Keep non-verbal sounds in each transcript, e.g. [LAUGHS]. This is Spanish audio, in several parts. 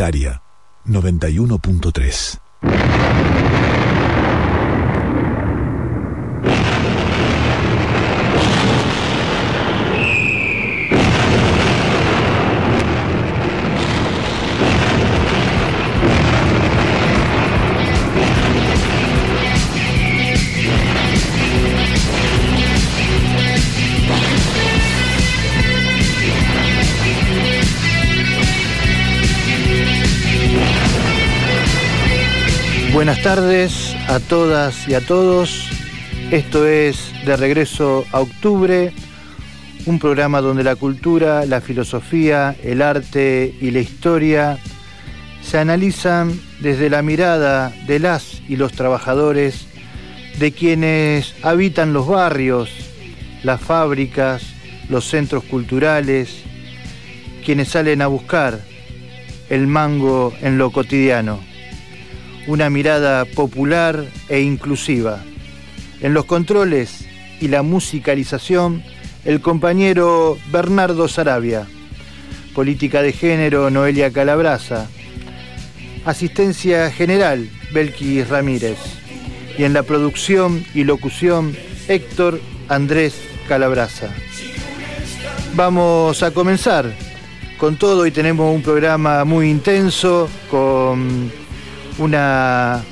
Universitaria 91.3. Buenas tardes a todas y a todos. Esto es De Regreso a Octubre, un programa donde la cultura, la filosofía, el arte y la historia se analizan desde la mirada de las y los trabajadores, de quienes habitan los barrios, las fábricas, los centros culturales, quienes salen a buscar el mango en lo cotidiano una mirada popular e inclusiva. En los controles y la musicalización, el compañero Bernardo Sarabia. Política de género, Noelia Calabraza. Asistencia general, Belkis Ramírez. Y en la producción y locución, Héctor Andrés Calabraza. Vamos a comenzar con todo y tenemos un programa muy intenso con una,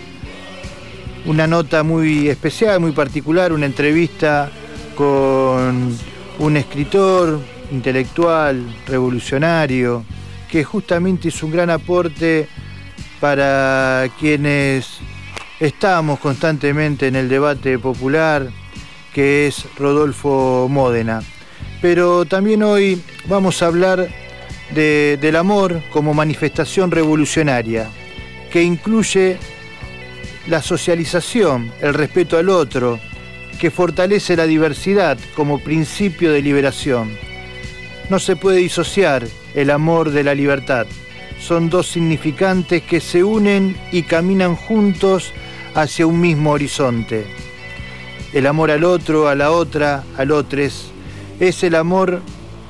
una nota muy especial, muy particular, una entrevista con un escritor intelectual, revolucionario, que justamente hizo un gran aporte para quienes estamos constantemente en el debate popular, que es Rodolfo Módena. Pero también hoy vamos a hablar del amor como manifestación revolucionaria que incluye la socialización, el respeto al otro, que fortalece la diversidad como principio de liberación. No se puede disociar el amor de la libertad. Son dos significantes que se unen y caminan juntos hacia un mismo horizonte. El amor al otro, a la otra, al otros, es el amor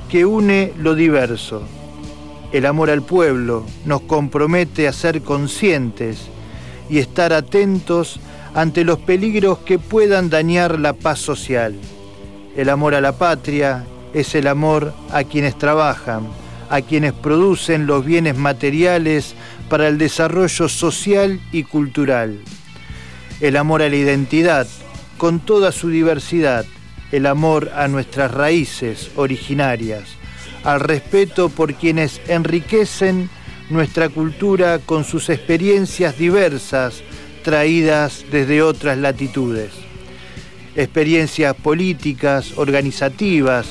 que une lo diverso, el amor al pueblo nos compromete a ser conscientes y estar atentos ante los peligros que puedan dañar la paz social. El amor a la patria es el amor a quienes trabajan, a quienes producen los bienes materiales para el desarrollo social y cultural. El amor a la identidad, con toda su diversidad, el amor a nuestras raíces originarias al respeto por quienes enriquecen nuestra cultura con sus experiencias diversas traídas desde otras latitudes. Experiencias políticas, organizativas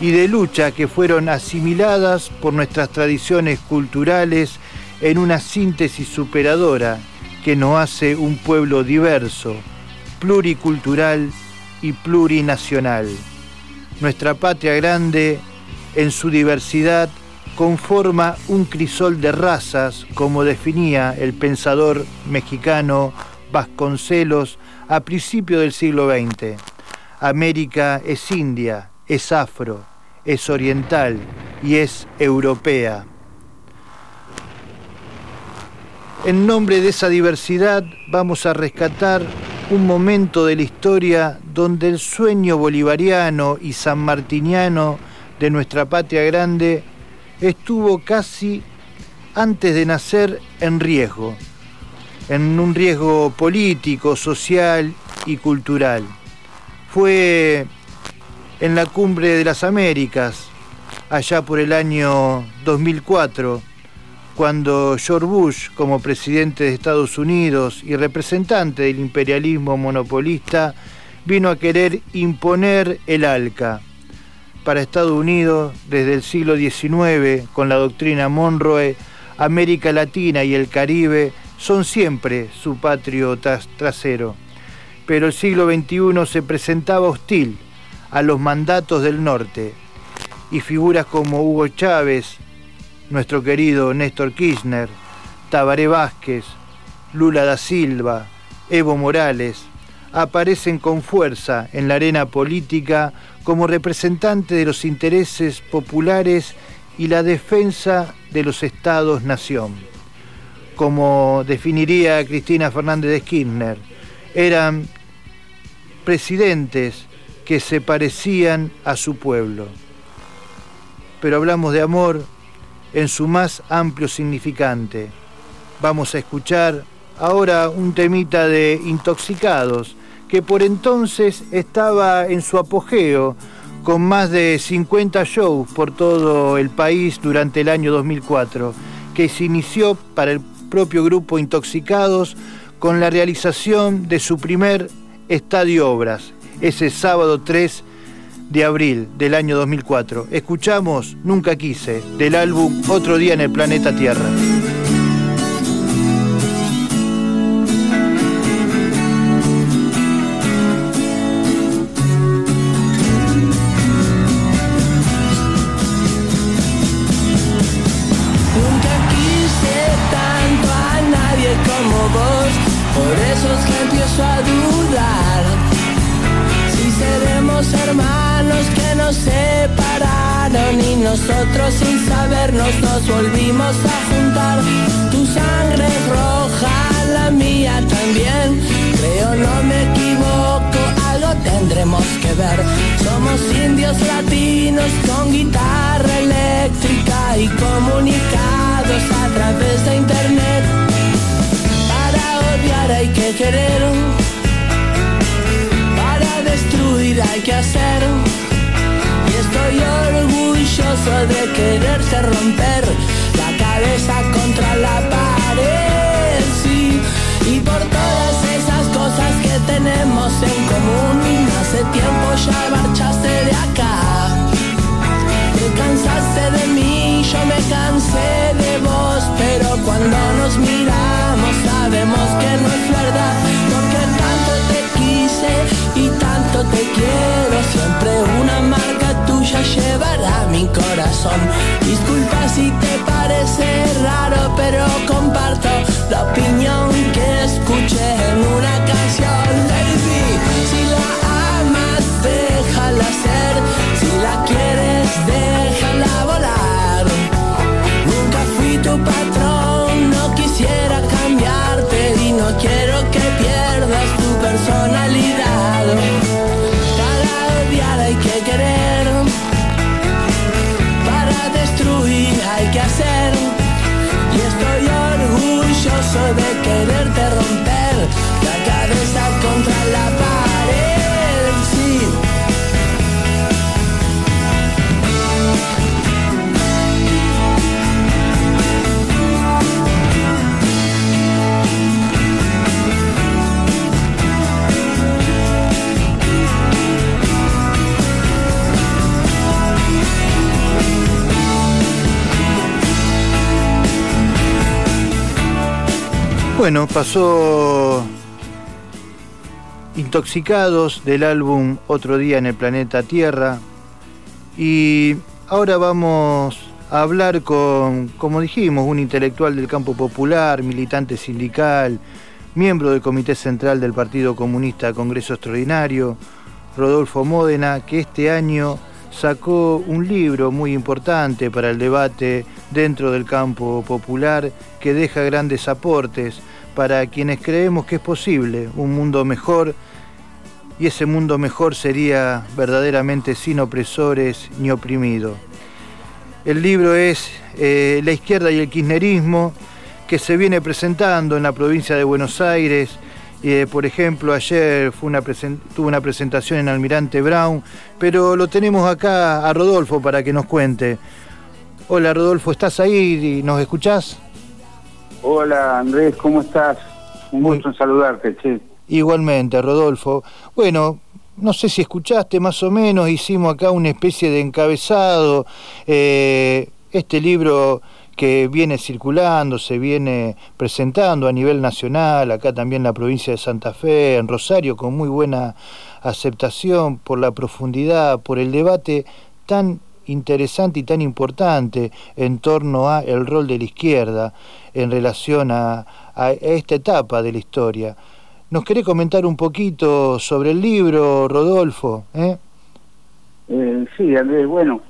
y de lucha que fueron asimiladas por nuestras tradiciones culturales en una síntesis superadora que nos hace un pueblo diverso, pluricultural y plurinacional. Nuestra patria grande en su diversidad conforma un crisol de razas, como definía el pensador mexicano Vasconcelos a principios del siglo XX. América es india, es afro, es oriental y es europea. En nombre de esa diversidad vamos a rescatar un momento de la historia donde el sueño bolivariano y sanmartiniano de nuestra patria grande estuvo casi antes de nacer en riesgo, en un riesgo político, social y cultural. Fue en la cumbre de las Américas, allá por el año 2004, cuando George Bush, como presidente de Estados Unidos y representante del imperialismo monopolista, vino a querer imponer el ALCA, para Estados Unidos desde el siglo XIX con la doctrina Monroe, América Latina y el Caribe son siempre su patrio trasero. Pero el siglo XXI se presentaba hostil a los mandatos del norte y figuras como Hugo Chávez, nuestro querido Néstor Kirchner, Tabaré Vázquez, Lula da Silva, Evo Morales, aparecen con fuerza en la arena política como representante de los intereses populares y la defensa de los estados-nación. como definiría Cristina Fernández de Kirchner. Eran presidentes que se parecían a su pueblo. Pero hablamos de amor en su más amplio significante. Vamos a escuchar ahora un temita de Intoxicados, que por entonces estaba en su apogeo, con más de 50 shows por todo el país durante el año 2004, que se inició para el propio grupo Intoxicados con la realización de su primer estadio obras, ese sábado 3 de abril del año 2004. Escuchamos Nunca Quise, del álbum Otro Día en el Planeta Tierra. Bueno, pasó Intoxicados del álbum Otro día en el planeta Tierra. Y ahora vamos a hablar con, como dijimos, un intelectual del campo popular, militante sindical, miembro del Comité Central del Partido Comunista Congreso Extraordinario, Rodolfo Módena, que este año sacó un libro muy importante para el debate dentro del campo popular que deja grandes aportes para quienes creemos que es posible un mundo mejor y ese mundo mejor sería verdaderamente sin opresores ni oprimido. El libro es eh, La izquierda y el kirchnerismo que se viene presentando en la provincia de Buenos Aires eh, por ejemplo, ayer una tuvo una presentación en Almirante Brown, pero lo tenemos acá a Rodolfo para que nos cuente. Hola Rodolfo, ¿estás ahí y nos escuchás? Hola Andrés, ¿cómo estás? Un gusto en saludarte, che. Igualmente, Rodolfo. Bueno, no sé si escuchaste más o menos, hicimos acá una especie de encabezado. Eh, este libro que viene circulando, se viene presentando a nivel nacional, acá también en la provincia de Santa Fe, en Rosario, con muy buena aceptación por la profundidad, por el debate tan interesante y tan importante en torno a el rol de la izquierda en relación a, esta etapa de la historia. ¿Nos querés comentar un poquito sobre el libro, Rodolfo? ¿Eh? Eh, sí, Andrés, bueno,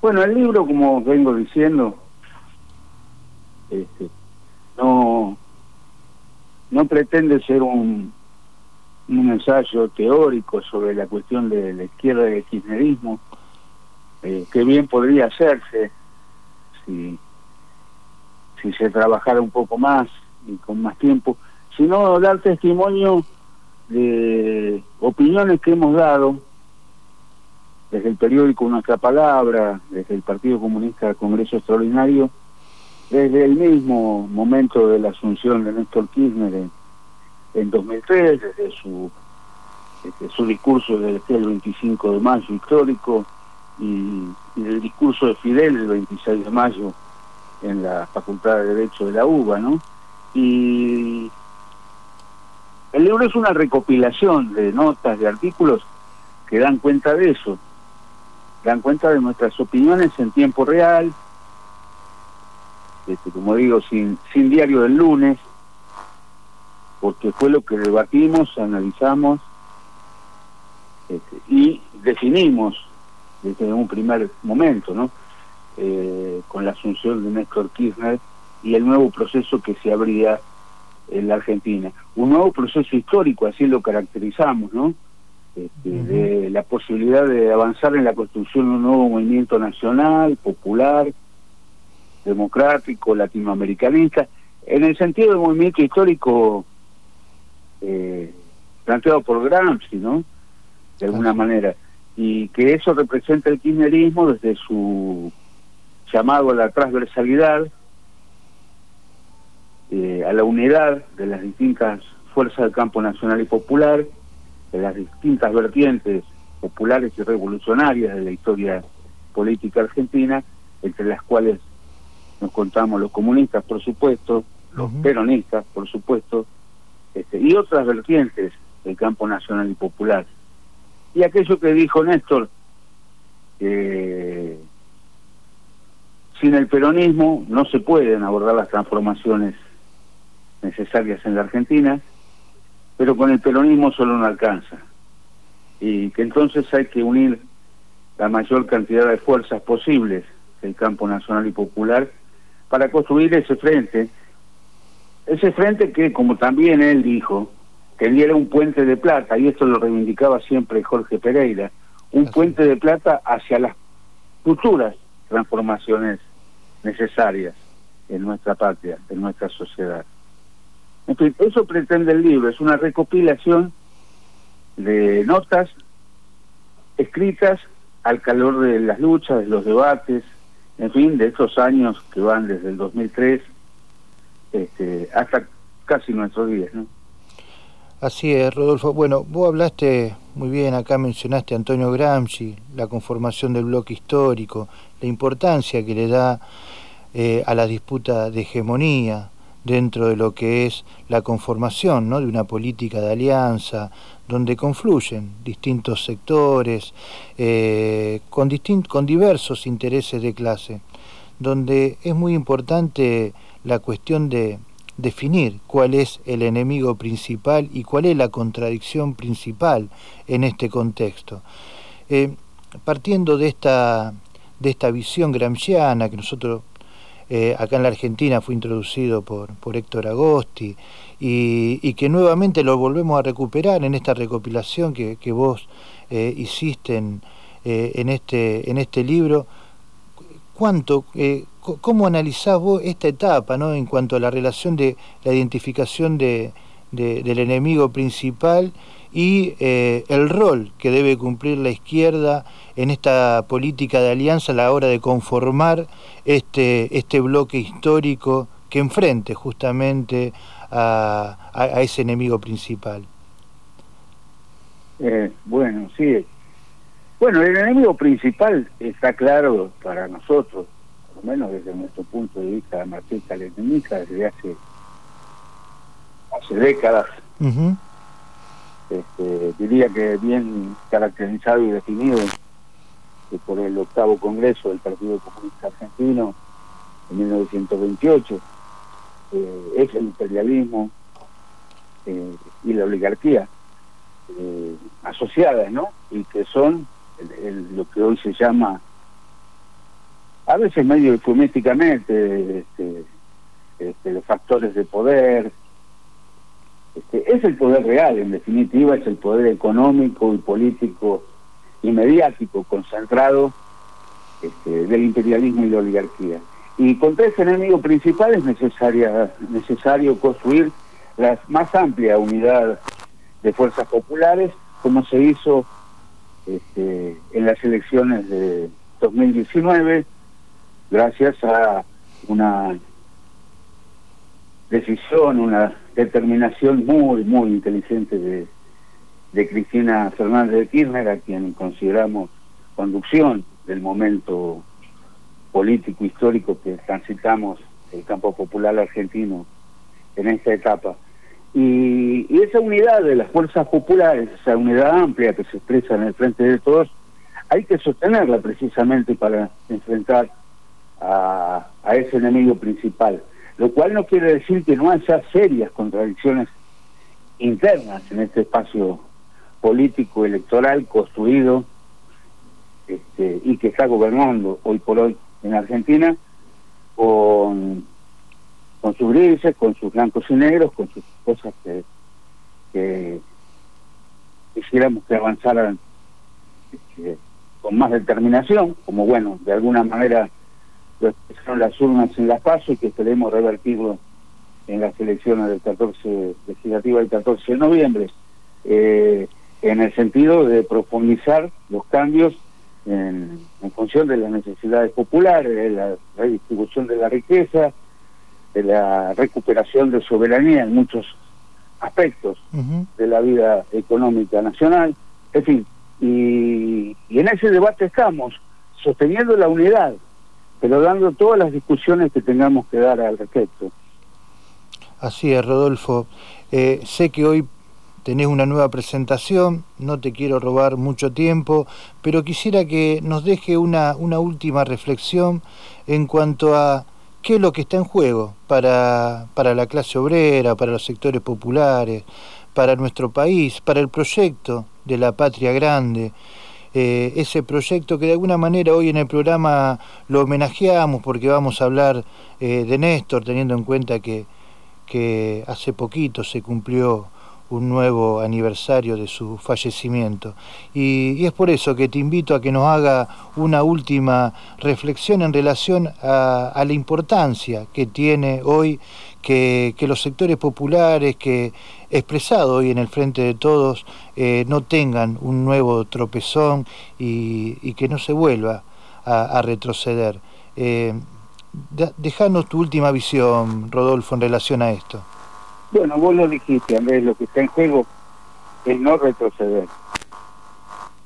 bueno, el libro, como vengo diciendo, este, no pretende ser un, un ensayo teórico sobre la cuestión de la izquierda y el kirchnerismo, eh, que bien podría hacerse si, si se trabajara un poco más y con más tiempo, sino dar testimonio de opiniones que hemos dado desde el periódico Nuestra Palabra, desde el Partido Comunista Congreso Extraordinario, desde el mismo momento de la asunción de Néstor Kirchner en, en 2003, desde su, desde su discurso del 25 de mayo histórico y, y, el discurso de Fidel el 26 de mayo en la Facultad de Derecho de la UBA, ¿no? Y el libro es una recopilación de notas, de artículos que dan cuenta de eso, dan cuenta de nuestras opiniones en tiempo real, este, como digo, sin, sin diario del lunes, porque fue lo que debatimos, analizamos este, y definimos desde un primer momento, ¿no? Eh, con la asunción de Néstor Kirchner y el nuevo proceso que se abría en la Argentina. Un nuevo proceso histórico, así lo caracterizamos, ¿no? Este, de la posibilidad de avanzar en la construcción de un nuevo movimiento nacional, popular, democrático, latinoamericanista, en el sentido del movimiento histórico eh, planteado por Gramsci, ¿no? De alguna manera. Y que eso representa el kirchnerismo desde su llamado a la transversalidad, eh, a la unidad de las distintas fuerzas del campo nacional y popular, de las distintas vertientes populares y revolucionarias de la historia política argentina, entre las cuales nos contamos los comunistas, por supuesto, los peronistas, por supuesto, este, y otras vertientes del campo nacional y popular. Y aquello que dijo Néstor, que sin el peronismo no se pueden abordar las transformaciones necesarias en la Argentina, pero con el peronismo solo no alcanza. Y que entonces hay que unir la mayor cantidad de fuerzas posibles del campo nacional y popular para construir ese frente, ese frente que, como también él dijo, tendiera un puente de plata, y esto lo reivindicaba siempre Jorge Pereira, un puente de plata hacia las futuras transformaciones necesarias en nuestra patria, en nuestra sociedad. En fin, eso pretende el libro, es una recopilación de notas escritas al calor de las luchas, de los debates, en fin, de estos años que van desde el 2003 este, hasta casi nuestros días, ¿no? Así es, Rodolfo. Bueno, vos hablaste muy bien, acá mencionaste a Antonio Gramsci, la conformación del bloque histórico, la importancia que le da eh, a la disputa de hegemonía dentro de lo que es la conformación ¿no? de una política de alianza, donde confluyen distintos sectores eh, con, con diversos intereses de clase, donde es muy importante la cuestión de definir cuál es el enemigo principal y cuál es la contradicción principal en este contexto. Eh, partiendo de esta, de esta visión gramsciana que nosotros eh, acá en la Argentina fue introducido por, por Héctor Agosti y, que nuevamente lo volvemos a recuperar en esta recopilación que, que vos eh, hiciste en, en, este, en este libro. ¿Cuánto, ¿Cómo analizás vos esta etapa ¿no? en cuanto a la relación de la identificación de, del enemigo principal y el rol que debe cumplir la izquierda en esta política de alianza a la hora de conformar este, este bloque histórico que enfrente justamente a, a, ese enemigo principal. Eh, bueno, sí. Bueno, el enemigo principal está claro para nosotros, por lo menos desde nuestro punto de vista marxista-leninista, desde hace, hace décadas. este, diría que bien caracterizado y definido que por el octavo Congreso del Partido Comunista Argentino en 1928, eh, es el imperialismo eh, y la oligarquía eh, asociadas, ¿no? Y que son lo que hoy se llama, a veces medio eufemísticamente, este, este, los factores de poder, Este, es el poder real, en definitiva, es el poder económico y político y mediático concentrado este, del imperialismo y la oligarquía. Y contra ese enemigo principal es necesaria, necesario construir la más amplia unidad de fuerzas populares, como se hizo este, en las elecciones de 2019, gracias a una decisión, una determinación muy, muy inteligente de, Cristina Fernández de Kirchner, a quien consideramos conducción del momento político histórico que transitamos el campo popular argentino en esta etapa. Y, esa unidad de las fuerzas populares, esa unidad amplia que se expresa en el frente de todos, hay que sostenerla precisamente para enfrentar a, ese enemigo principal. Lo cual no quiere decir que no haya serias contradicciones internas en este espacio político electoral construido este, y que está gobernando hoy por hoy en Argentina con sus grises, con sus blancos y negros, con sus cosas que, que quisiéramos que avanzaran este, con más determinación, como bueno, de alguna manera lo expresaron las urnas en las pasos y que esperemos revertirlo en las elecciones del 14 legislativa del 14 de noviembre, eh, en el sentido de profundizar los cambios en, función de las necesidades populares, la redistribución de la riqueza, de la recuperación de soberanía en muchos aspectos de la vida económica nacional, en fin, y, y en ese debate estamos, sosteniendo la unidad, pero dando todas las discusiones que tengamos que dar al respecto. Así es, Rodolfo. Eh, sé que hoy tenés una nueva presentación, no te quiero robar mucho tiempo, pero quisiera que nos deje una, una última reflexión en cuanto a qué es lo que está en juego para, para la clase obrera, para los sectores populares, para nuestro país, para el proyecto de la patria grande. Eh, ese proyecto que de alguna manera hoy en el programa lo homenajeamos porque vamos a hablar eh, de Néstor, teniendo en cuenta que, que hace poquito se cumplió un nuevo aniversario de su fallecimiento. Y, es por eso que te invito a que nos haga una última reflexión en relación a, la importancia que tiene hoy que, los sectores populares, que expresado hoy en el frente de todos, eh, no tengan un nuevo tropezón y, que no se vuelva a, retroceder. Eh, dejanos tu última visión, Rodolfo, en relación a esto. Bueno, vos lo dijiste, Andrés, lo que está en juego es no retroceder.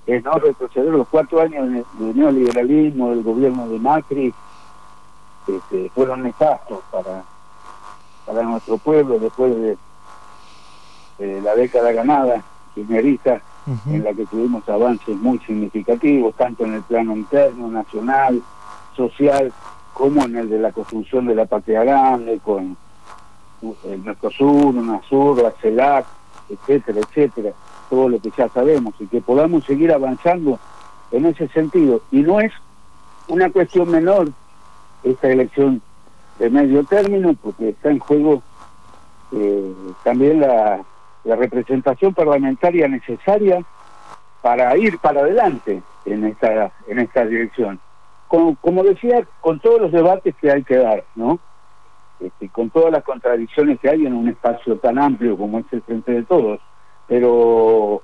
Es no retroceder los cuatro años de, neoliberalismo del gobierno de Macri este, fueron nefastos para, para nuestro pueblo después de, la década ganada kirchnerista en la que tuvimos avances muy significativos, tanto en el plano interno, nacional, social, como en el de la construcción de la patria grande, con el Mercosur, UNASUR, la CELAC, etcétera, etcétera, todo lo que ya sabemos, y que podamos seguir avanzando en ese sentido. Y no es una cuestión menor esta elección de medio término, porque está en juego eh, también la, representación parlamentaria necesaria para ir para adelante en esta, en esta dirección. Como, como decía, con todos los debates que hay que dar, ¿no? Este, con todas las contradicciones que hay en un espacio tan amplio como es el Frente de Todos, pero,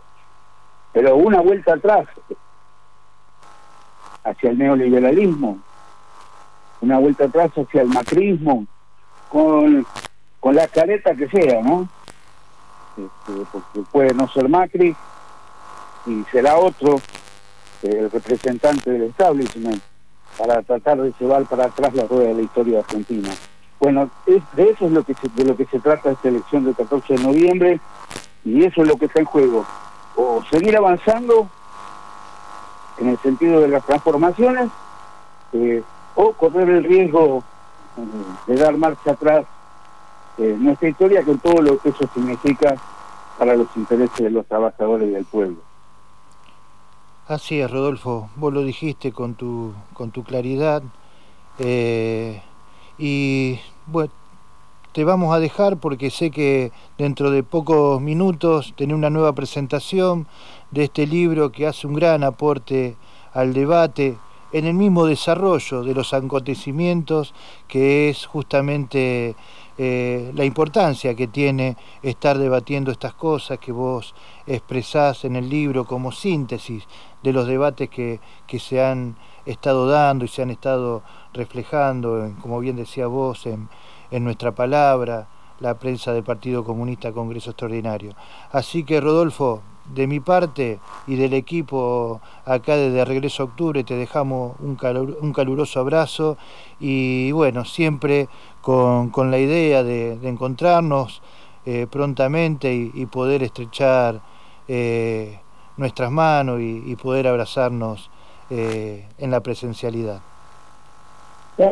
pero una vuelta atrás hacia el neoliberalismo, una vuelta atrás hacia el macrismo, con, con la careta que sea, ¿no? Este, porque puede no ser Macri y será otro, el representante del establishment, para tratar de llevar para atrás la rueda de la historia argentina. Bueno, de eso es lo que de lo que se trata esta elección del 14 de noviembre y eso es lo que está en juego. O seguir avanzando en el sentido de las transformaciones eh, o correr el riesgo eh, de dar marcha atrás en nuestra historia con todo lo que eso significa para los intereses de los trabajadores y del pueblo. Así es, Rodolfo, vos lo dijiste con tu, con tu claridad. Eh, y bueno, te vamos a dejar porque sé que dentro de pocos minutos tenés una nueva presentación de este libro que hace un gran aporte al debate en el mismo desarrollo de los acontecimientos que es justamente eh, la importancia que tiene estar debatiendo estas cosas que vos expresás en el libro como síntesis de los debates que, que se han estado dando y se han estado reflejando, como bien decía vos, en, en nuestra palabra, la prensa del Partido Comunista Congreso Extraordinario. Así que Rodolfo, de mi parte y del equipo acá desde Regreso a Octubre te dejamos un, un caluroso abrazo y bueno, siempre con, la idea de, encontrarnos eh, prontamente y, poder estrechar eh, nuestras manos y, poder abrazarnos eh, en la presencialidad.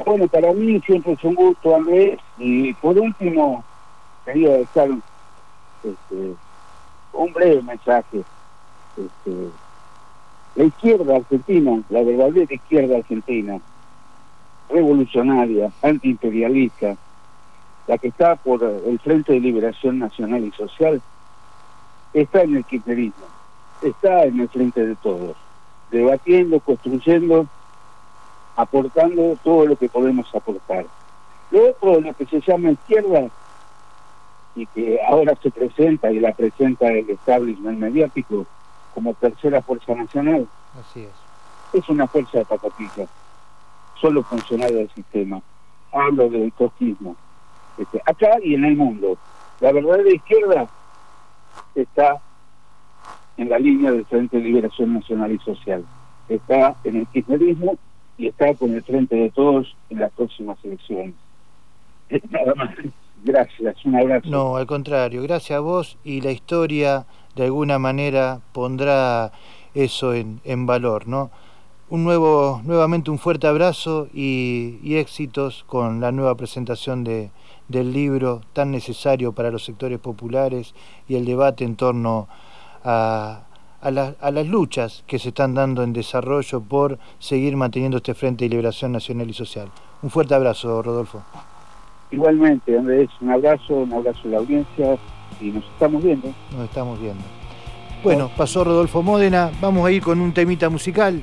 Bueno, para mí siempre es un gusto, Andrés. Y por último, quería dejar este, un breve mensaje. Este, la izquierda argentina, la verdadera izquierda argentina, revolucionaria, antiimperialista, la que está por el Frente de Liberación Nacional y Social, está en el kirchnerismo, está en el frente de todos, debatiendo, construyendo aportando todo lo que podemos aportar. Lo otro, lo que se llama izquierda, y que ahora se presenta y la presenta el establishment mediático como tercera fuerza nacional, Así es. es una fuerza de patatilla, solo funcionario del sistema. Hablo del cosquismo. Este, acá y en el mundo. La verdadera izquierda está en la línea del Frente de Liberación Nacional y Social. Está en el kirchnerismo y estar con el frente de todos en las próximas elecciones. [LAUGHS] Nada más. Gracias, un abrazo. No, al contrario, gracias a vos y la historia de alguna manera pondrá eso en, valor, ¿no? Un nuevo, nuevamente un fuerte abrazo y, y éxitos con la nueva presentación de, del libro tan necesario para los sectores populares y el debate en torno a, a, las luchas que se están dando en desarrollo por seguir manteniendo este Frente de Liberación Nacional y Social. Un fuerte abrazo, Rodolfo. Igualmente, Andrés, un abrazo, un abrazo a la audiencia y nos estamos viendo. Nos estamos viendo. Bueno, pasó Rodolfo Módena, vamos a ir con un temita musical.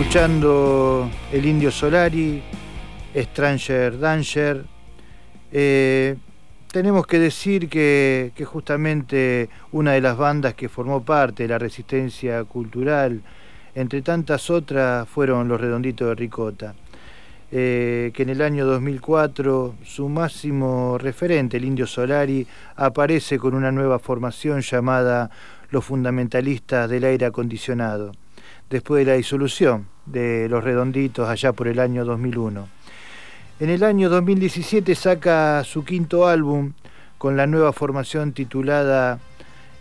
Escuchando El Indio Solari, Stranger Danger. Eh, tenemos que decir que, justamente una de las bandas que formó parte de la resistencia cultural, entre tantas otras, fueron los Redonditos de Ricota. Eh, que en el año 2004 su máximo referente, el Indio Solari, aparece con una nueva formación llamada Los Fundamentalistas del Aire Acondicionado, después de la disolución de Los Redonditos allá por el año 2001. En el año 2017 saca su quinto álbum con la nueva formación titulada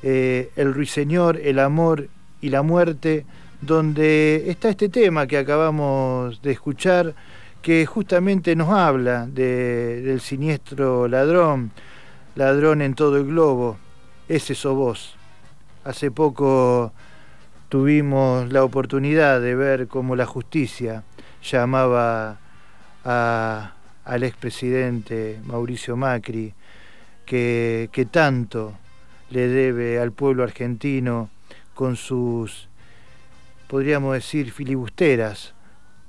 eh, El Ruiseñor, el Amor y la Muerte, donde está este tema que acabamos de escuchar, que justamente nos habla del siniestro ladrón, ladrón en todo el globo, ese sos vos. Hace poco tuvimos la oportunidad de ver cómo la justicia llamaba al expresidente Mauricio Macri, que, que tanto le debe al pueblo argentino con sus, podríamos decir, filibusteras,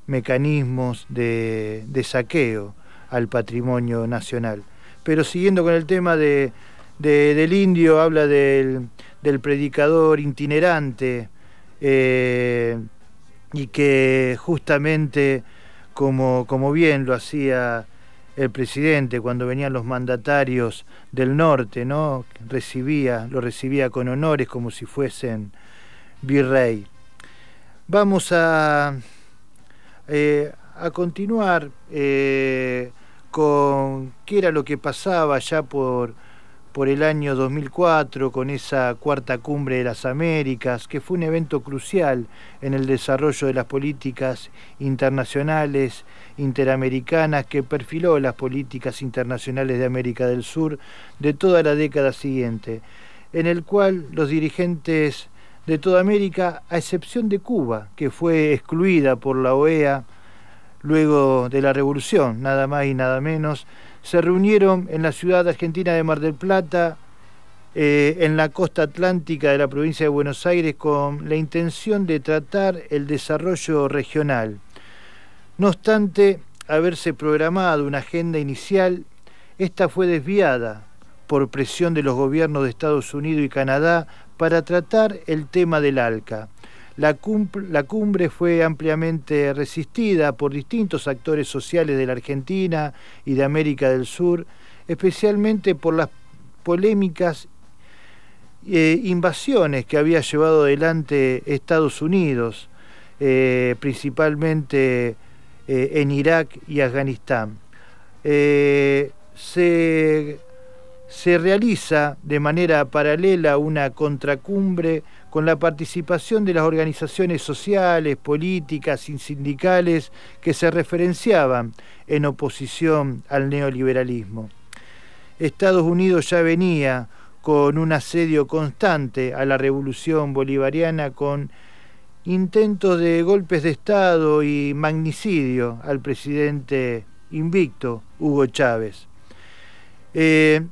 mecanismos de, saqueo al patrimonio nacional. Pero siguiendo con el tema de, de, del indio, habla del, del predicador itinerante eh, y que justamente como, como bien lo hacía el presidente cuando venían los mandatarios del norte, ¿no? Recibía, lo recibía con honores como si fuesen virrey. Vamos a, eh, a continuar eh, con qué era lo que pasaba ya por, por el año 2004 con esa cuarta cumbre de las Américas, que fue un evento crucial en el desarrollo de las políticas internacionales interamericanas que perfiló las políticas internacionales de América del Sur de toda la década siguiente, en el cual los dirigentes de toda América, a excepción de Cuba, que fue excluida por la OEA luego de la revolución, nada más y nada menos, se reunieron en la ciudad argentina de Mar del Plata, eh, en la costa atlántica de la provincia de Buenos Aires, con la intención de tratar el desarrollo regional. No obstante haberse programado una agenda inicial, esta fue desviada por presión de los gobiernos de Estados Unidos y Canadá para tratar el tema del ALCA. La cumbre, fue ampliamente resistida por distintos actores sociales de la Argentina y de América del Sur, especialmente por las polémicas eh, invasiones que había llevado adelante Estados Unidos, eh, principalmente eh, en Irak y Afganistán. se se realiza de manera paralela una contracumbre con la participación de las organizaciones sociales, políticas y sindicales que se referenciaban en oposición al neoliberalismo. Estados Unidos ya venía con un asedio constante a la revolución bolivariana con intentos de golpes de Estado y magnicidio al presidente invicto Hugo Chávez. Eh,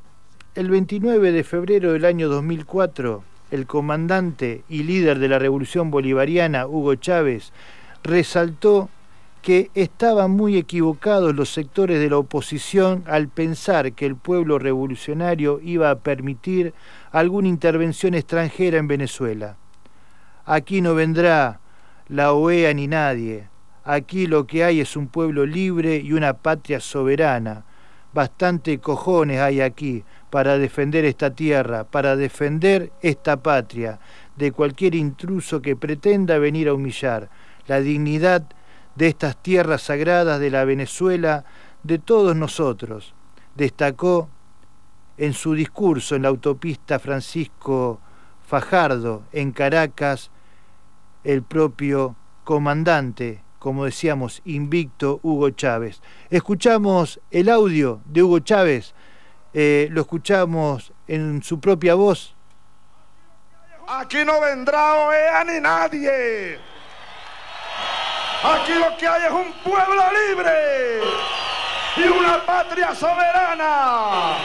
el 29 de febrero del año 2004, el comandante y líder de la revolución bolivariana, Hugo Chávez, resaltó que estaban muy equivocados los sectores de la oposición al pensar que el pueblo revolucionario iba a permitir alguna intervención extranjera en Venezuela. Aquí no vendrá la OEA ni nadie. Aquí lo que hay es un pueblo libre y una patria soberana. Bastante cojones hay aquí para defender esta tierra, para defender esta patria de cualquier intruso que pretenda venir a humillar la dignidad de estas tierras sagradas de la Venezuela de todos nosotros, destacó en su discurso en la autopista Francisco Fajardo en Caracas el propio comandante, como decíamos, invicto Hugo Chávez. Escuchamos el audio de Hugo Chávez eh, lo escuchamos en su propia voz. Aquí no vendrá OEA ni nadie. Aquí lo que hay es un pueblo libre y una patria soberana.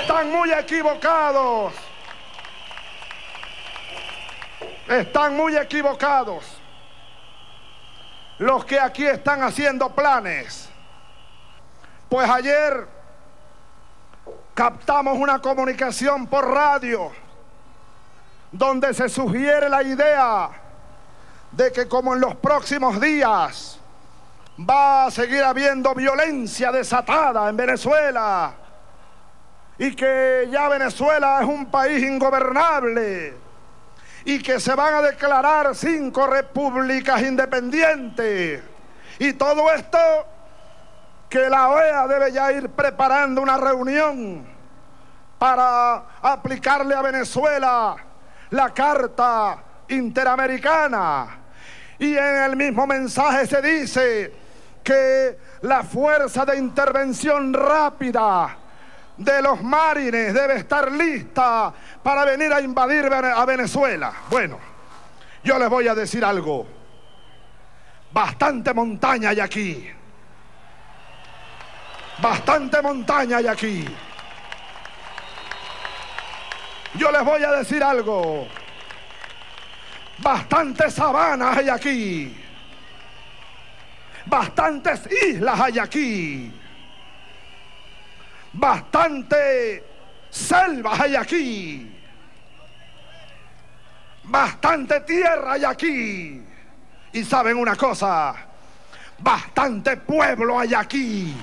Están muy equivocados. están muy equivocados. Los que aquí están haciendo planes. Pues ayer captamos una comunicación por radio donde se sugiere la idea de que como en los próximos días va a seguir habiendo violencia desatada en Venezuela y que ya Venezuela es un país ingobernable y que se van a declarar cinco repúblicas independientes y todo esto que la OEA debe ya ir preparando una reunión para aplicarle a Venezuela la Carta Interamericana. Y en el mismo mensaje se dice que la fuerza de intervención rápida de los marines debe estar lista para venir a invadir a Venezuela. Bueno, yo les voy a decir algo. Bastante montaña hay aquí. Bastante montaña hay aquí. Yo les voy a decir algo. Bastantes sabanas hay aquí. Bastantes islas hay aquí. Bastante selvas hay aquí. Bastante tierra hay aquí. Y saben una cosa, bastante pueblo hay aquí.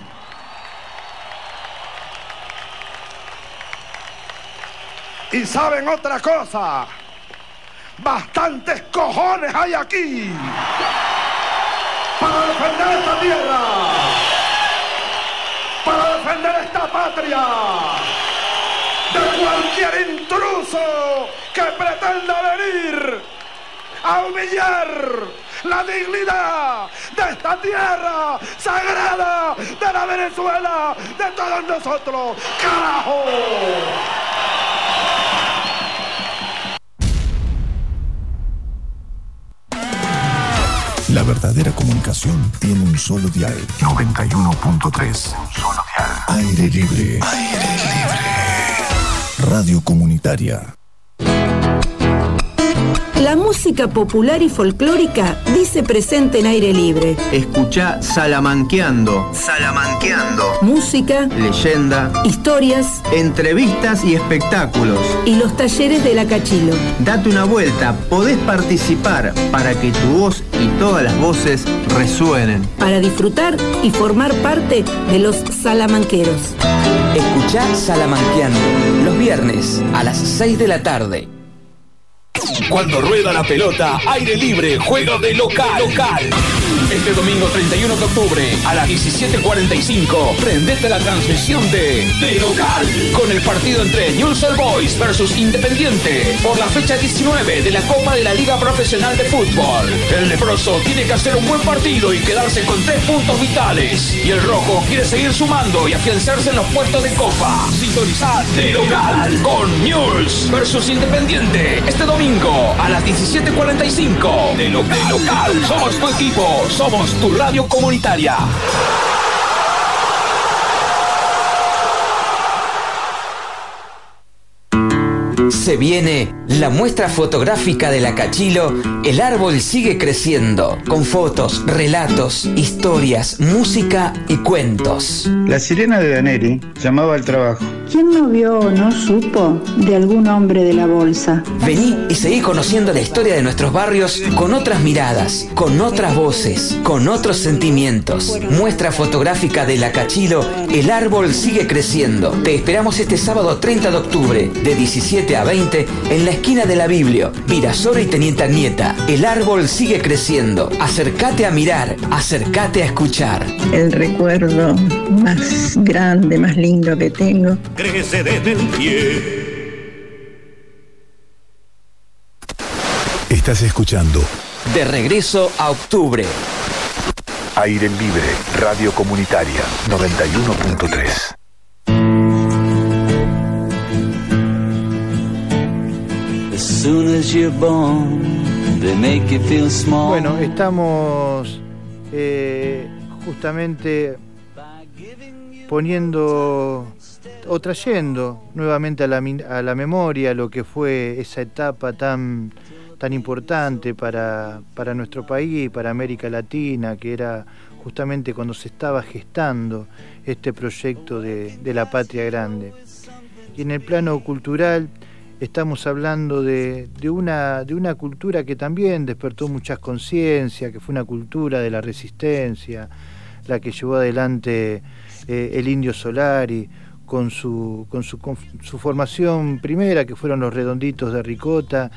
Y saben otra cosa, bastantes cojones hay aquí para defender esta tierra, para defender esta patria de cualquier intruso que pretenda venir a humillar la dignidad de esta tierra sagrada de la Venezuela, de todos nosotros. ¡Carajo! Verdadera comunicación tiene un solo dial. 91.3. Solo dial. Aire libre. Aire libre. Radio comunitaria. La música popular y folclórica dice presente en aire libre. Escucha Salamanqueando. Salamanqueando. Música, leyenda, historias, entrevistas y espectáculos. Y los talleres de la Cachilo. Date una vuelta, podés participar para que tu voz y todas las voces resuenen. Para disfrutar y formar parte de los salamanqueros. Escucha Salamanqueando los viernes a las 6 de la tarde. Cuando rueda la pelota, aire libre, juego de local. local. Este domingo 31 de octubre a las 17.45, prendete la transmisión de De Local con el partido entre News Boys versus Independiente por la fecha 19 de la Copa de la Liga Profesional de Fútbol. El leproso tiene que hacer un buen partido y quedarse con tres puntos vitales. Y el rojo quiere seguir sumando y afianzarse en los puestos de Copa. Sintonizad De Local con News versus Independiente este domingo a las 17.45. De, lo, de Local, somos tu equipo somos tu radio comunitaria. Se viene la muestra fotográfica de la Cachilo, El árbol sigue creciendo, con fotos, relatos, historias, música y cuentos. La sirena de Daneri llamaba al trabajo. ¿Quién no vio o no supo de algún hombre de la bolsa? Vení y seguí conociendo la historia de nuestros barrios con otras miradas, con otras voces, con otros sentimientos. Muestra fotográfica de la Cachilo, El árbol sigue creciendo. Te esperamos este sábado 30 de octubre, de 17 a 20, en la esquina de la Biblia, Virasoro y Teniente Nieta. El árbol sigue creciendo. Acércate a mirar, acércate a escuchar. El recuerdo más grande, más lindo que tengo crece desde el pie. Estás escuchando De regreso a octubre. Aire Libre, Radio Comunitaria 91.3. Bueno, estamos eh, justamente poniendo o trayendo nuevamente a la, a la, memoria lo que fue esa etapa tan, tan importante para, para nuestro país para América Latina, que era justamente cuando se estaba gestando este proyecto de, de la patria grande. Y en el plano cultural estamos hablando de, de, una, de una cultura que también despertó muchas conciencias, que fue una cultura de la resistencia, la que llevó adelante eh, el Indio Solari, con su, con su, su, formación primera, que fueron los redonditos de Ricota,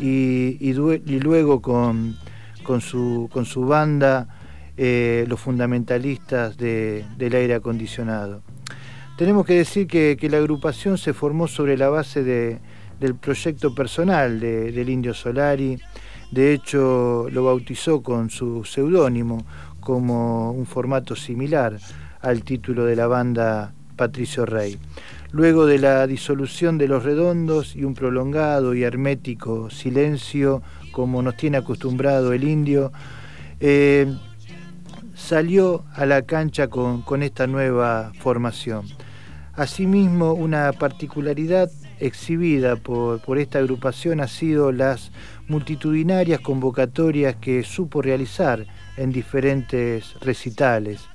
y, y, luego con, con, su, con su banda, eh, los fundamentalistas de, del aire acondicionado. Tenemos que decir que, que, la agrupación se formó sobre la base de, del proyecto personal de, del Indio Solari, de hecho lo bautizó con su seudónimo como un formato similar al título de la banda Patricio Rey. Luego de la disolución de los redondos y un prolongado y hermético silencio, como nos tiene acostumbrado el indio, eh, salió a la cancha con, con esta nueva formación. Asimismo, una particularidad exhibida por, por, esta agrupación ha sido las multitudinarias convocatorias que supo realizar en diferentes recitales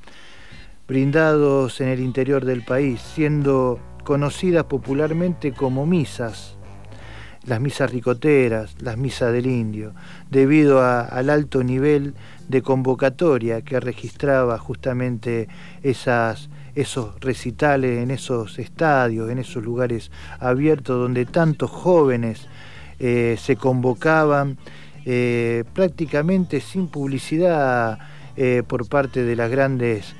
brindados en el interior del país, siendo conocidas popularmente como misas, las misas ricoteras, las misas del indio, debido al alto nivel de convocatoria que registraba justamente esas, esos recitales en esos estadios, en esos lugares abiertos donde tantos jóvenes eh, se convocaban eh, prácticamente sin publicidad eh, por parte de las grandes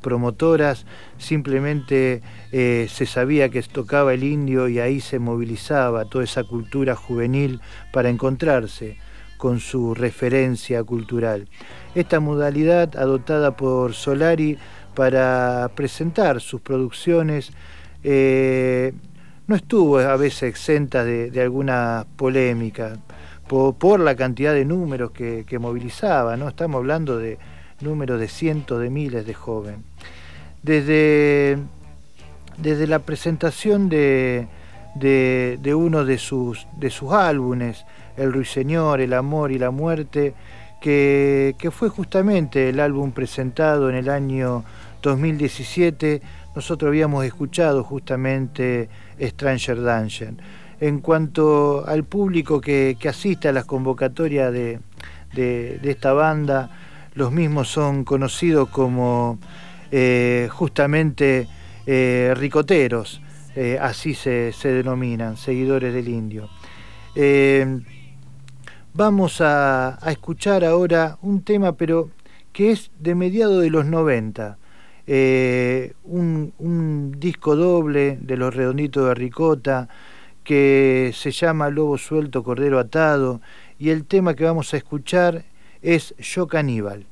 promotoras, simplemente se sabía que tocaba el indio y ahí se movilizaba toda esa cultura juvenil para encontrarse con su referencia cultural. Esta modalidad adoptada por Solari para presentar sus producciones eh, no estuvo a veces exenta de, de alguna polémica por, la cantidad de números que, que movilizaba, ¿no? Estamos hablando de número de cientos de miles de jóvenes. Desde, desde la presentación de, de, de, uno de sus, de sus álbumes, El Ruiseñor, El Amor y la Muerte, que, que fue justamente el álbum presentado en el año 2017, nosotros habíamos escuchado justamente Stranger Danger. En cuanto al público que, que asiste a las convocatorias de, de, esta banda, los mismos son conocidos como eh, justamente eh, ricoteros, eh, así se, se, denominan, seguidores del indio. Vamos a, escuchar ahora un tema, pero que es de mediados de los 90. Eh, un, un, disco doble de los redonditos de ricota que se llama Lobo Suelto, Cordero Atado, y el tema que vamos a escuchar es Yo Caníbal.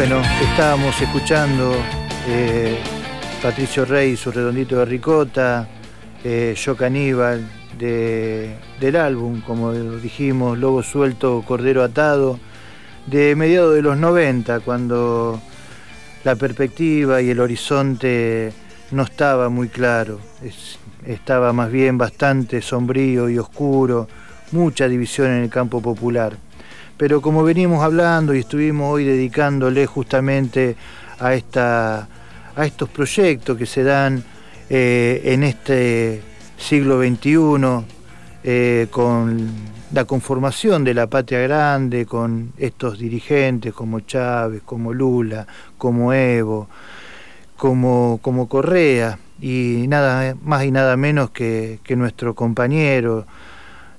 Bueno, estábamos escuchando eh, Patricio Rey, su redondito de ricota, eh, Yo Caníbal, de, del álbum, como dijimos, Lobo Suelto, Cordero Atado, de mediados de los 90, cuando la perspectiva y el horizonte no estaba muy claro, es- estaba más bien bastante sombrío y oscuro, mucha división en el campo popular. Pero como venimos hablando y estuvimos hoy dedicándole justamente a, esta, a estos proyectos que se dan eh, en este siglo XXI, eh, con la conformación de la patria grande, con estos dirigentes como Chávez, como Lula, como Evo, como, como Correa, y nada más y nada menos que, que nuestro compañero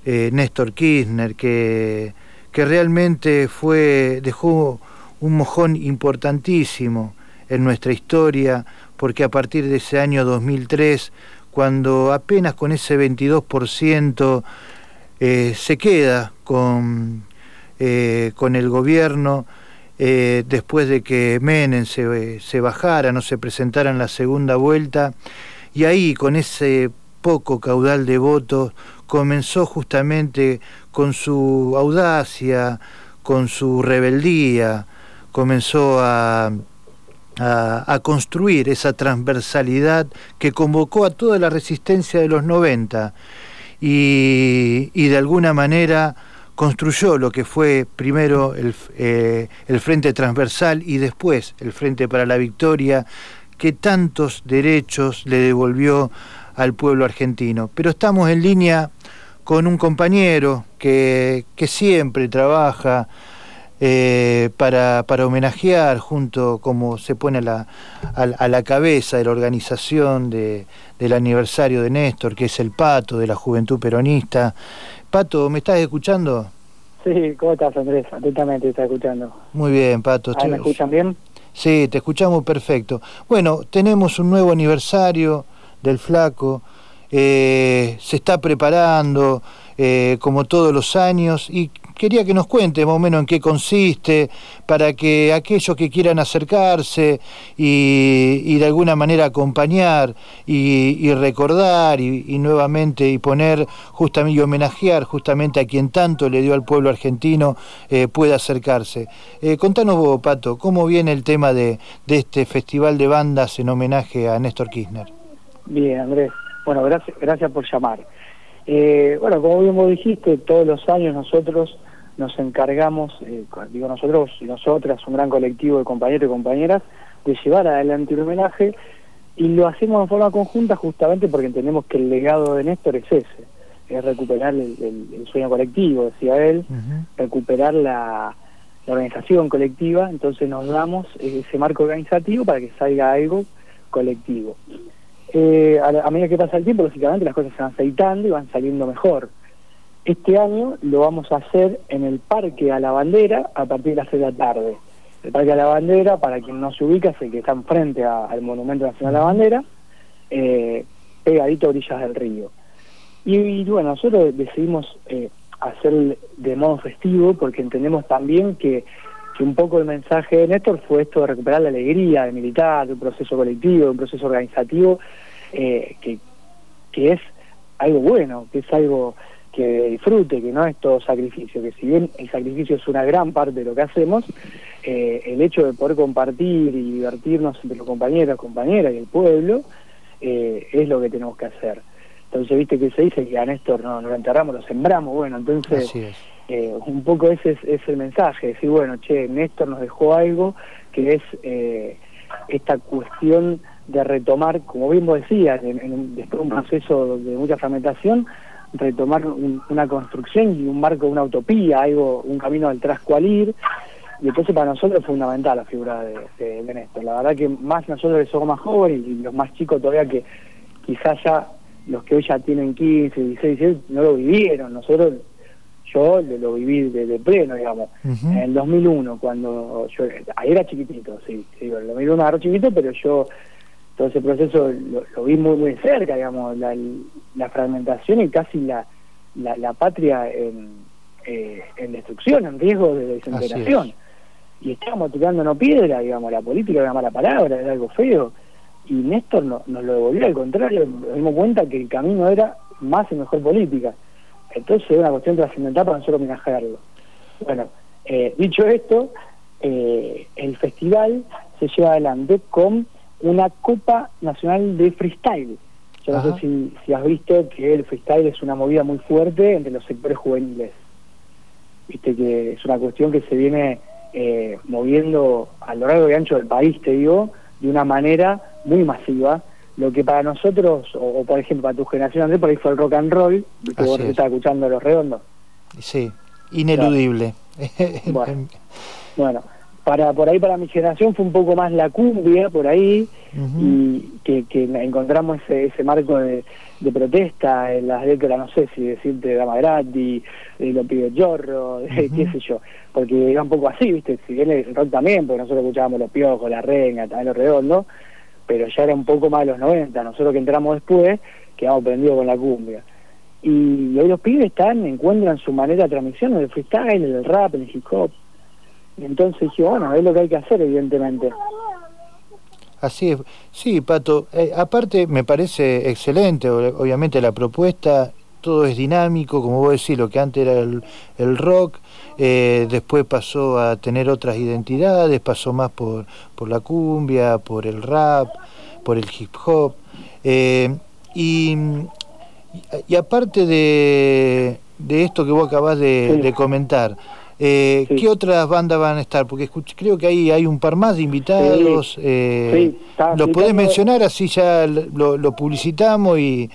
eh, Néstor Kirchner, que, que realmente fue, dejó un mojón importantísimo en nuestra historia, porque a partir de ese año 2003, cuando apenas con ese 22% eh, se queda con, eh, con el gobierno, eh, después de que Menem se, se bajara, no se presentara en la segunda vuelta, y ahí con ese poco caudal de votos comenzó justamente con su audacia, con su rebeldía, comenzó a, a, construir esa transversalidad que convocó a toda la resistencia de los 90 y, y de alguna manera construyó lo que fue primero el, eh, el Frente Transversal y después el Frente para la Victoria, que tantos derechos le devolvió al pueblo argentino. Pero estamos en línea con un compañero que, que siempre trabaja eh, para, para homenajear junto como se pone a la, a, a la cabeza de la organización de, del aniversario de Néstor, que es el Pato de la Juventud Peronista. Pato, ¿me estás escuchando? Sí, ¿cómo estás Andrés? Atentamente te está escuchando. Muy bien, Pato. ¿Ahí me escuchan bien? Sí, te escuchamos perfecto. Bueno, tenemos un nuevo aniversario del Flaco, eh, se está preparando eh, como todos los años y quería que nos cuente más o menos en qué consiste para que aquellos que quieran acercarse y, de alguna manera acompañar y, recordar y, y, nuevamente y poner justamente y homenajear justamente a quien tanto le dio al pueblo argentino eh, pueda acercarse. Eh, contanos vos, Pato, ¿cómo viene el tema de, de este festival de bandas en homenaje a Néstor Kirchner? Bien, Andrés. Bueno, gracias, gracias por llamar. Eh, bueno, como bien vos dijiste, todos los años nosotros nos encargamos, eh, digo nosotros y nosotras, un gran colectivo de compañeros y compañeras, de llevar adelante un homenaje y lo hacemos de forma conjunta justamente porque entendemos que el legado de Néstor es ese, es recuperar el, el, el sueño colectivo, decía él, uh -huh. recuperar la, la, organización colectiva, entonces nos damos ese marco organizativo para que salga algo colectivo. Eh, a, a, medida que pasa el tiempo, lógicamente las cosas se van aceitando y van saliendo mejor. Este año lo vamos a hacer en el Parque a la Bandera a partir de las 6 de la tarde. El Parque a la Bandera, para quien no se ubica, es el que está enfrente a, al Monumento Nacional a la Bandera, eh, pegadito a orillas del río. Y, y bueno, nosotros decidimos eh, hacer de modo festivo porque entendemos también que, que un poco el mensaje de Néstor fue esto de recuperar la alegría de militar, de un proceso colectivo, de un proceso organizativo, eh, que, que es algo bueno, que es algo que disfrute, que no es todo sacrificio, que si bien el sacrificio es una gran parte de lo que hacemos, eh, el hecho de poder compartir y divertirnos entre los compañeros, compañeras y el pueblo, eh, es lo que tenemos que hacer. Entonces, viste que se dice que a Néstor no, no lo enterramos, lo sembramos, bueno, entonces eh, un poco ese es, es, el mensaje, decir, bueno, che, Néstor nos dejó algo que es eh, esta cuestión de retomar, como bien vos decías, en, en, después de un proceso de mucha fragmentación, retomar un, una construcción y un marco una utopía, algo, un camino al tras cual ir, y entonces para nosotros es fundamental la figura de, de, de, Néstor. La verdad que más nosotros que somos más jóvenes y los más chicos todavía que quizás ya los que hoy ya tienen 15, 16, 17, no lo vivieron. Nosotros, yo lo, viví de, de, pleno, digamos. Uh -huh. En el 2001, cuando yo, ahí era chiquitito, sí, digo, en el 2001 era chiquito, pero yo todo ese proceso lo, lo vi muy, muy cerca, digamos, la, la fragmentación y casi la, la, la patria en, eh, en destrucción, en riesgo de desintegración. y estábamos tirándonos piedra, digamos, la política era una mala palabra, era algo feo, y Néstor no, nos lo devolvió al contrario, nos dimos cuenta que el camino era más y mejor política. Entonces es una cuestión trascendental para nosotros homenajearlo. Bueno, eh, dicho esto, eh, el festival se lleva adelante con una Copa Nacional de Freestyle. Yo no sé si, si has visto que el freestyle es una movida muy fuerte entre los sectores juveniles. Viste que es una cuestión que se viene eh, moviendo a lo largo y ancho del país, te digo, de una manera muy masiva. Lo que para nosotros, o, por ejemplo para tu generación, Andrés, por ahí fue el rock and roll, que vos estás escuchando Los Redondos. Sí, ineludible. [LAUGHS] bueno, bueno, para por ahí para mi generación fue un poco más la cumbia por ahí y que, que encontramos ese, ese marco de, de, protesta en las décadas no sé si decirte Dama Gratis de Lo Pide Chorro de, qué sé yo porque era un poco así viste si bien el rock también porque nosotros escuchábamos Los Piojos La Renga también Los Redondos pero ya era un poco más de los 90 nosotros que entramos después quedamos prendidos con la cumbia. Y hoy los pibes están encuentran su manera de transmisión el freestyle el rap el hip hop entonces dije, bueno, es lo que hay que hacer, evidentemente. Así es. Sí, Pato. Eh, aparte, me parece excelente, obviamente, la propuesta. Todo es dinámico, como vos decís, lo que antes era el, rock, eh, después pasó a tener otras identidades, pasó más por, por la cumbia, por el rap, por el hip hop. Eh, y, y, aparte de, de, esto que vos acabás de comentar, eh, ¿Qué otras bandas van a estar? Porque creo que ahí hay un par más de invitados. Eh, ¿Los podés mencionar? Así ya lo, publicitamos y...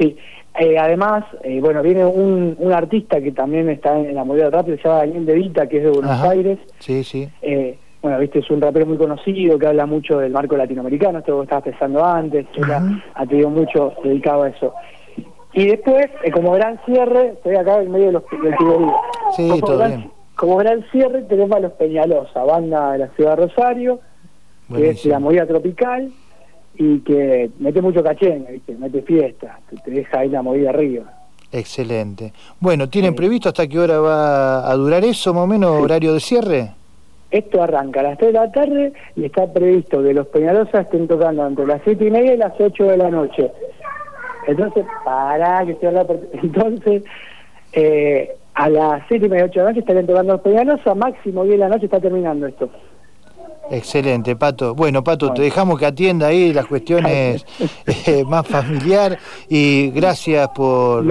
Sí, eh, además, eh, bueno, viene un, un, artista que también está en la movida rápida, se llama Daniel De Vita, que es de Buenos Aires. Sí, sí. bueno, viste, es un rapero muy conocido que habla mucho del marco latinoamericano, esto que estabas pensando antes, ha tenido mucho dedicado a eso. Y después, eh, como gran cierre, estoy acá en medio de los, del Sí, como todo gran, bien. Como gran cierre tenemos a Los Peñalosa, banda de la ciudad de Rosario, que es la movida tropical y que mete mucho caché, ¿viste? mete fiesta, te, deja ahí la movida arriba. Excelente. Bueno, ¿tienen previsto hasta qué hora va a durar eso, más o menos, horario de cierre? Esto arranca a las 3 de la tarde y está previsto que los Peñalosa estén tocando entre las 7 y media y las 8 de la noche. Entonces, para que estoy hablando. [LAUGHS] Entonces, eh, a las 7 y media, 8 de la noche estarían tocando los peganos, a máximo 10 de la noche está terminando esto. Excelente, Pato. Bueno, Pato, te dejamos que atienda ahí las cuestiones [LAUGHS] eh, más familiar y gracias por,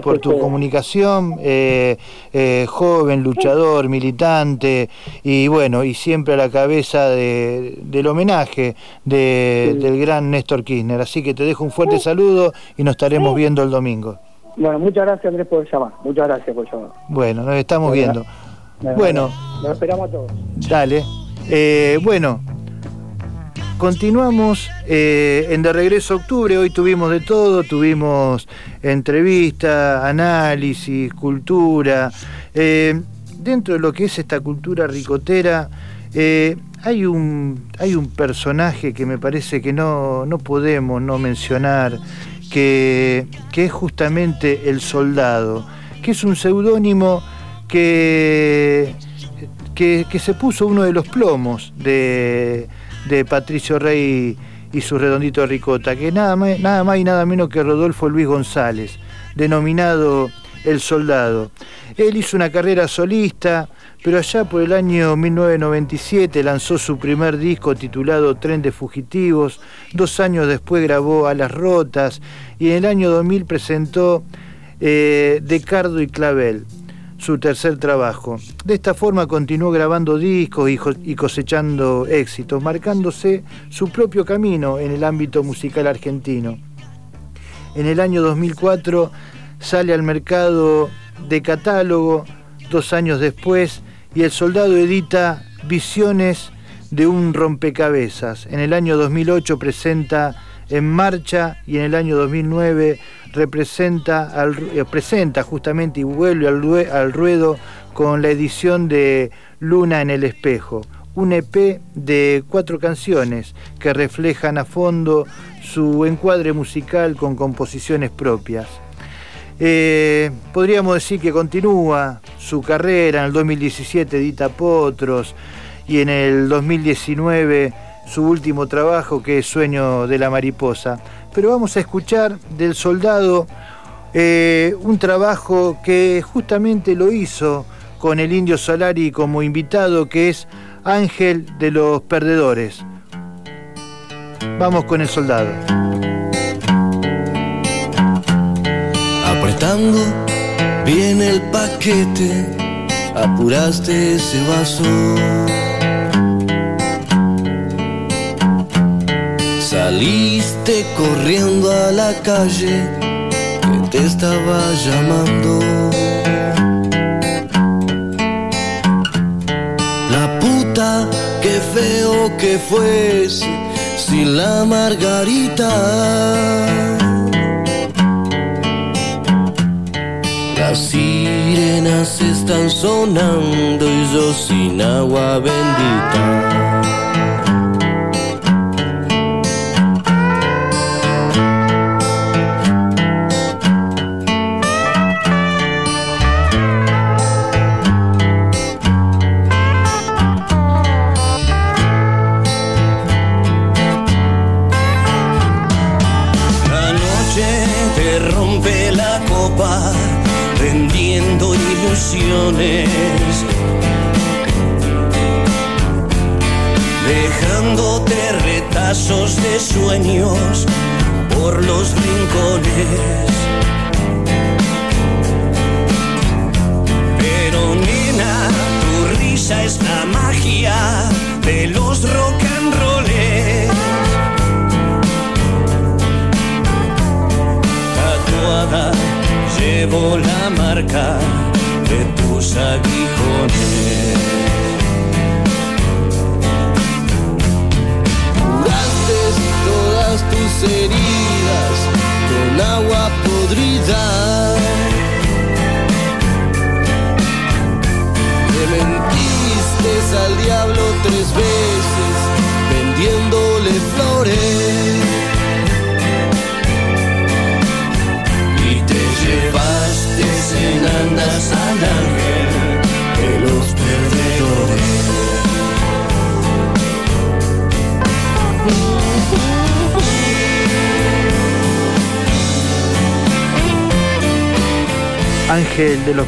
por, tu comunicación, eh, eh, joven, luchador, militante y bueno, y siempre a la cabeza de, del homenaje de, del gran Néstor Kirchner. Así que te dejo un fuerte saludo y nos estaremos viendo el domingo. Bueno, muchas gracias Andrés por llamar, muchas gracias por llamar. Bueno, nos estamos viendo. Bueno, nos esperamos a todos. Dale. Eh, bueno, continuamos eh, en De Regreso a Octubre. Hoy tuvimos de todo, tuvimos entrevista, análisis, cultura. Eh, dentro de lo que es esta cultura ricotera, hay, un, hay un personaje que me parece que no, no podemos no mencionar, que, que es justamente el soldado, que es un seudónimo que que, se puso uno de los plomos de, Patricio Rey y su redondito ricota, que nada más, nada más y nada menos que Rodolfo Luis González, denominado El Soldado. Él hizo una carrera solista, pero allá por el año 1997 lanzó su primer disco titulado Tren de Fugitivos, dos años después grabó A las Rotas y en el año 2000 presentó eh, Decardo y Clavel su tercer trabajo. De esta forma continuó grabando discos y cosechando éxitos, marcándose su propio camino en el ámbito musical argentino. En el año 2004 sale al mercado de catálogo, dos años después, y el soldado edita Visiones de un rompecabezas. En el año 2008 presenta En Marcha y en el año 2009 representa eh, presenta justamente y vuelve al, al ruedo con la edición de Luna en el espejo, un EP de cuatro canciones que reflejan a fondo su encuadre musical con composiciones propias. Eh, podríamos decir que continúa su carrera. En el 2017 edita Potros y en el 2019 su último trabajo que es Sueño de la Mariposa. Pero vamos a escuchar del soldado eh, un trabajo que justamente lo hizo con el Indio Solari como invitado, que es Ángel de los Perdedores. Vamos con el soldado. Apretando bien el paquete, apuraste ese vaso. Saliste corriendo a la calle que te estaba llamando. La puta, qué feo que fuese sin la margarita. Las sirenas están sonando y yo sin agua bendita.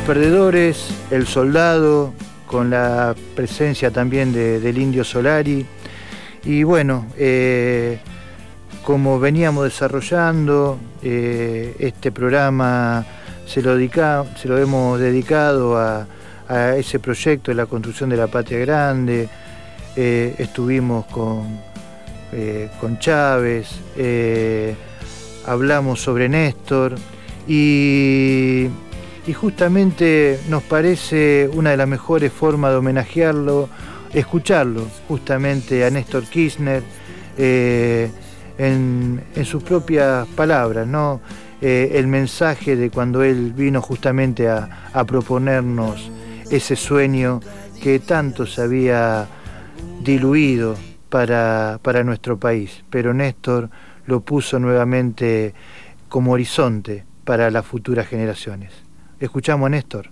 Perdedores, El Soldado, con la presencia también de- del Indio Solari. Y bueno, eh, como veníamos desarrollando, eh, este programa se lo, se lo hemos dedicado a, ese proyecto de la construcción de la patria grande. Eh, estuvimos con, con Chávez, hablamos sobre Néstor y, y justamente nos parece una de las mejores formas de homenajearlo, escucharlo justamente a Néstor Kirchner eh, en, sus propias palabras, ¿no? Eh, el mensaje de cuando él vino justamente a, a proponernos ese sueño que tanto se había diluido para, para nuestro país, pero Néstor lo puso nuevamente como horizonte para las futuras generaciones. Escuchamos a Néstor.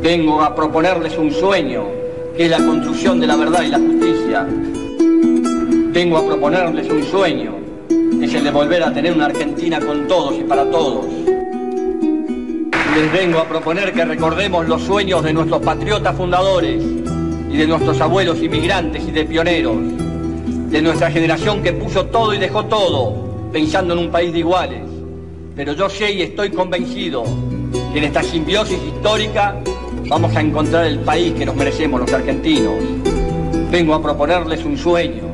Vengo a proponerles un sueño, que es la construcción de la verdad y la justicia. Vengo a proponerles un sueño, que es el de volver a tener una Argentina con todos y para todos. Les vengo a proponer que recordemos los sueños de nuestros patriotas fundadores y de nuestros abuelos inmigrantes y de pioneros, de nuestra generación que puso todo y dejó todo, pensando en un país de iguales. Pero yo sé y estoy convencido que en esta simbiosis histórica vamos a encontrar el país que nos merecemos los argentinos. Vengo a proponerles un sueño.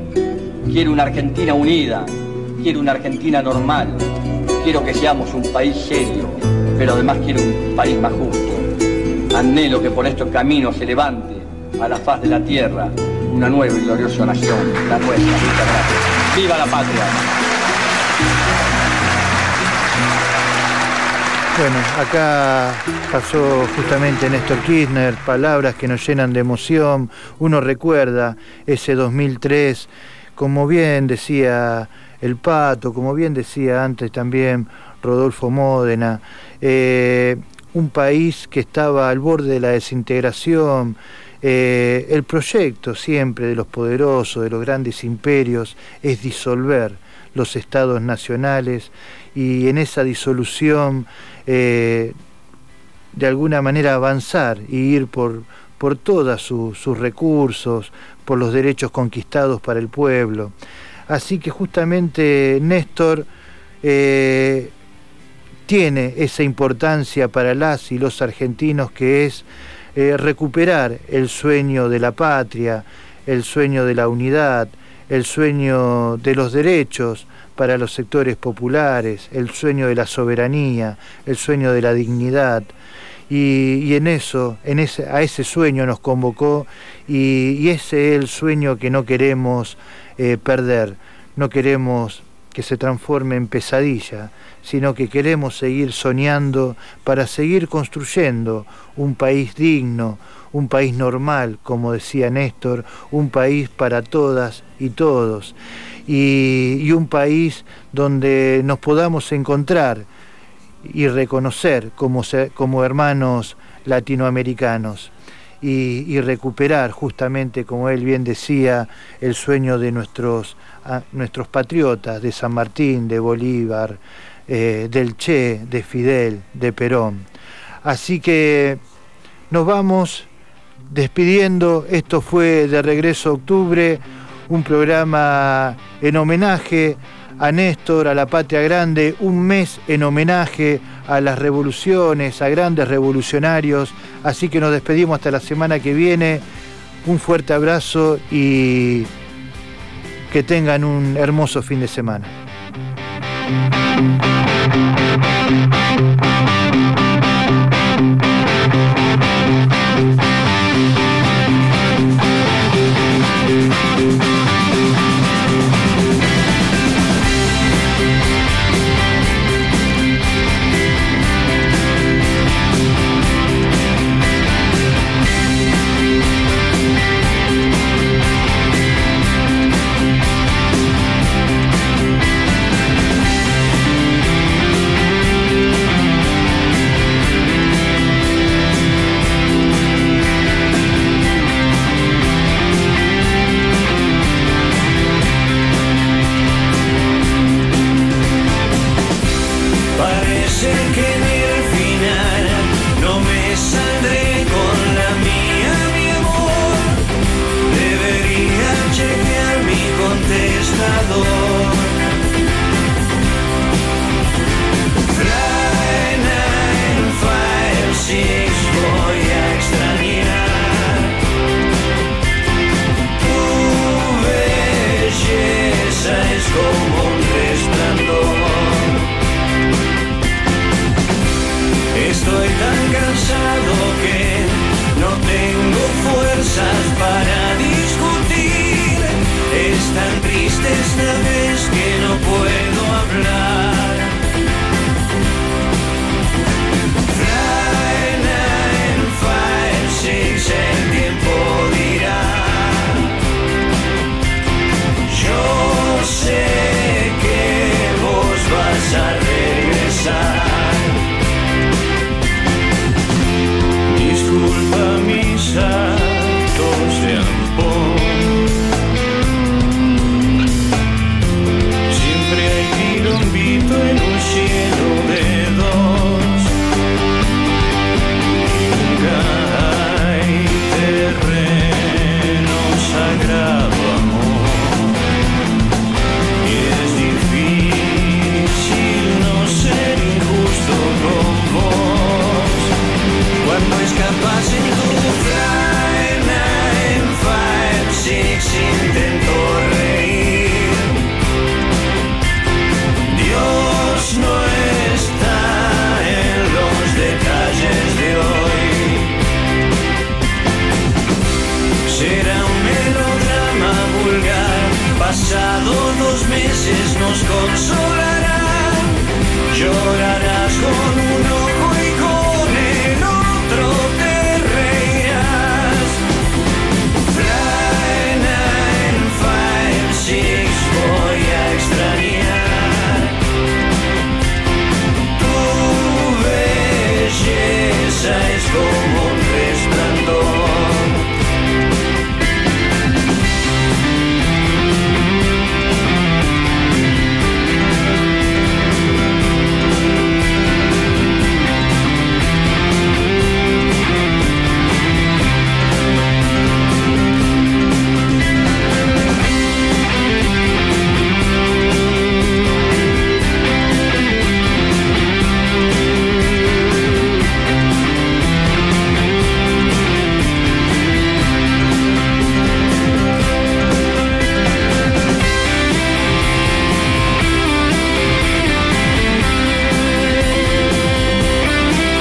Quiero una Argentina unida, quiero una Argentina normal, quiero que seamos un país serio, pero además quiero un país más justo. Anhelo que por estos caminos se levante a la faz de la tierra una nueva y gloriosa nación, la nuestra. Muchas gracias. ¡Viva la patria! Bueno, acá pasó justamente Néstor Kirchner, palabras que nos llenan de emoción. Uno recuerda ese 2003, como bien decía el Pato, como bien decía antes también Rodolfo Módena, eh, un país que estaba al borde de la desintegración, eh, el proyecto siempre de los poderosos, de los grandes imperios, es disolver los estados nacionales y en esa disolución eh, de alguna manera avanzar y ir por, por todos sus recursos, por los derechos conquistados para el pueblo. Así que justamente Néstor eh, tiene esa importancia para las y los argentinos que es eh, recuperar el sueño de la patria, el sueño de la unidad, el sueño de los derechos para los sectores populares, el sueño de la soberanía, el sueño de la dignidad. Y, en eso, en ese, a ese sueño nos convocó y, ese es el sueño que no queremos eh, perder, no queremos que se transforme en pesadilla, sino que queremos seguir soñando para seguir construyendo un país digno, un país normal, como decía Néstor, un país para todas y todos, y, un país donde nos podamos encontrar y reconocer como, como hermanos latinoamericanos. Y, recuperar justamente, como él bien decía, el sueño de nuestros, nuestros patriotas, de San Martín, de Bolívar, eh, del Che, de Fidel, de Perón. Así que nos vamos despidiendo. Esto fue de regreso a octubre, un programa en homenaje a Néstor, a la patria grande, un mes en homenaje a las revoluciones, a grandes revolucionarios. Así que nos despedimos hasta la semana que viene. Un fuerte abrazo y que tengan un hermoso fin de semana.